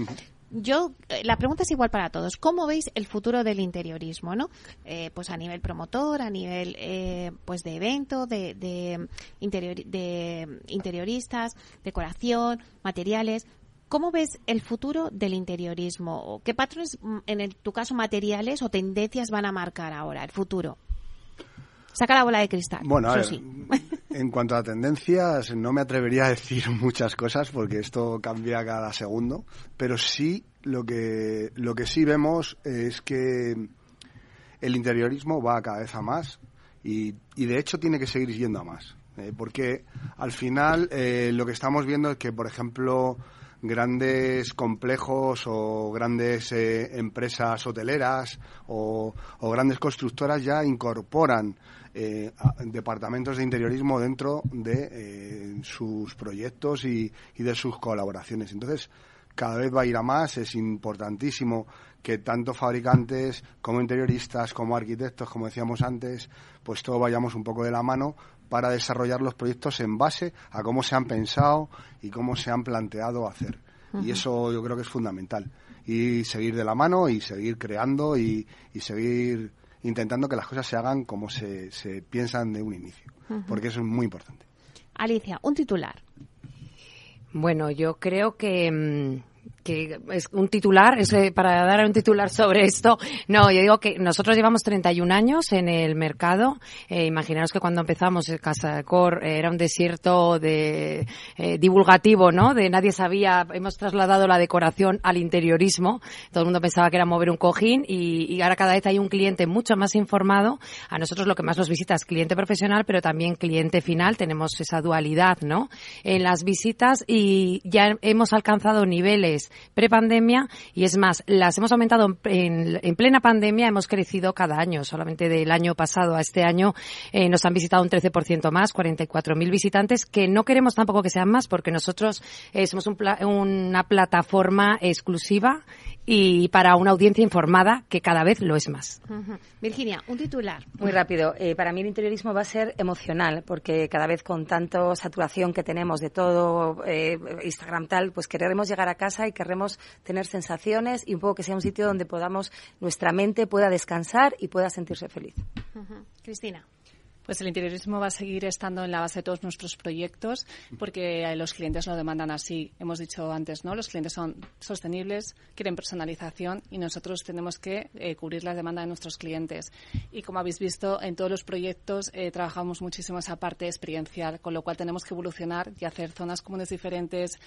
yo, eh, la pregunta es igual para todos. ¿Cómo veis el futuro del interiorismo, no? Eh, pues a nivel promotor, a nivel, eh, pues de evento, de, de, de interioristas, decoración, materiales. ¿Cómo ves el futuro del interiorismo? ¿Qué patrones, mm, en tu caso, materiales o tendencias van a marcar ahora el futuro? Saca la bola de cristal. Bueno, (laughs) en cuanto a tendencias, no me atrevería a decir (laughs) muchas cosas porque esto cambia cada segundo, pero sí lo que, lo que sí vemos es que el interiorismo va cada vez a más y, y de hecho tiene que seguir yendo a más. Eh, porque al final eh, lo que estamos viendo es que, por ejemplo, grandes complejos o grandes eh, empresas hoteleras o, grandes constructoras ya incorporan eh, departamentos de interiorismo dentro de eh, sus proyectos y, de sus colaboraciones. Entonces, cada vez va a ir a más. Es importantísimo que tanto fabricantes como interioristas, como arquitectos, como decíamos antes, pues todos vayamos un poco de la mano para desarrollar los proyectos en base a cómo se han pensado y cómo se han planteado hacer. Y eso yo creo que es fundamental. Y seguir de la mano y seguir creando y, seguir intentando que las cosas se hagan como se, se piensan de un inicio. Porque eso es muy importante. Alicia, un titular. Bueno, yo creo que mm, que es un titular, es eh, para dar un titular sobre esto. No, yo digo que nosotros llevamos 31 años en el mercado. Eh, imaginaros que cuando empezamos Casa de Cor era un desierto de eh, divulgativo, ¿no? De nadie sabía. Hemos trasladado la decoración al interiorismo. Todo el mundo pensaba que era mover un cojín y, y ahora cada vez hay un cliente mucho más informado. A nosotros lo que más nos visita es cliente profesional, pero también cliente final. Tenemos esa dualidad, ¿no? En las visitas y ya hemos alcanzado niveles prepandemia. Y es más, las hemos aumentado en, plena pandemia, hemos crecido cada año, solamente del año pasado a este año eh, nos han visitado un 13% más, 44.000 visitantes, que no queremos tampoco que sean más porque nosotros eh, somos una plataforma exclusiva y para una audiencia informada que cada vez lo es más. Virginia, un titular. Muy rápido. Eh, para mí el interiorismo va a ser emocional porque cada vez con tanto saturación que tenemos de todo eh, Instagram tal, pues queremos llegar a casa y queremos tener sensaciones y un poco que sea un sitio donde podamos nuestra mente pueda descansar y pueda sentirse feliz. Cristina. Pues el interiorismo va a seguir estando en la base de todos nuestros proyectos porque los clientes lo demandan así. Hemos dicho antes, ¿no? Los clientes son sostenibles, quieren personalización y nosotros tenemos que eh, cubrir la demanda de nuestros clientes. Y como habéis visto, en todos los proyectos eh, trabajamos muchísimo esa parte experiencial, con lo cual tenemos que evolucionar y hacer zonas comunes diferentes,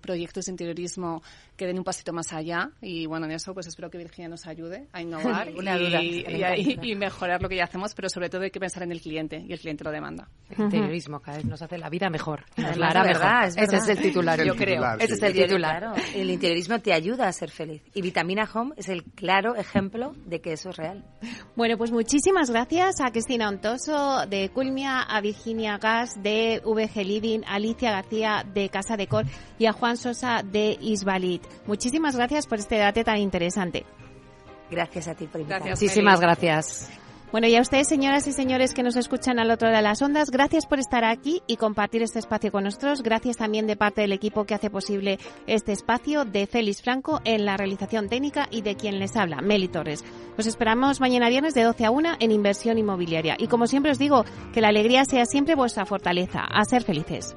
proyectos de interiorismo que den un pasito más allá. Y bueno, en eso pues espero que Virginia nos ayude a innovar (laughs) y, y, mejorar lo que ya hacemos, pero sobre todo hay que pensar en el cliente y el cliente lo demanda. El interiorismo cada vez nos hace la vida mejor. Nos la hará verdad, Ese es el titular, yo creo. Ese es el titular. el interiorismo te ayuda a ser feliz. Y Vitamina Home es el claro ejemplo de que eso es real. Bueno, pues muchísimas gracias a Cristina Ontoso de Culmia, a Virginia Gas de VG Living, a Alicia García de Casa de Cor y a Juan Sosa de Isbalit. Muchísimas gracias por este debate tan interesante. Gracias a ti por invitarme. Muchísimas gracias. Bueno, y a ustedes, señoras y señores que nos escuchan al otro de las ondas, gracias por estar aquí y compartir este espacio con nosotros. Gracias también de parte del equipo que hace posible este espacio, de Félix Franco en la realización técnica y de quien les habla, Meli Torres. Os esperamos mañana viernes de 12 a 1 en Inversión Inmobiliaria. Y como siempre os digo, que la alegría sea siempre vuestra fortaleza. A ser felices.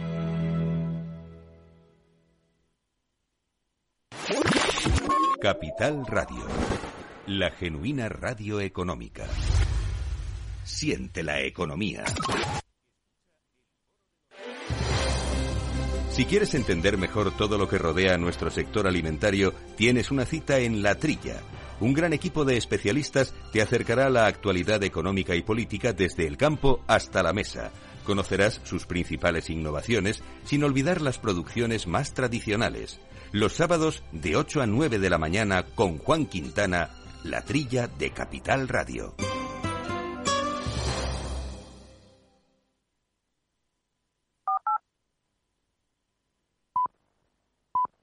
Capital Radio, la genuina radio económica. Siente la economía. Si quieres entender mejor todo lo que rodea a nuestro sector alimentario, tienes una cita en La Trilla. Un gran equipo de especialistas te acercará a la actualidad económica y política desde el campo hasta la mesa. Conocerás sus principales innovaciones sin olvidar las producciones más tradicionales los sábados de 8 a 9 de la mañana con Juan Quintana, la trilla de Capital Radio.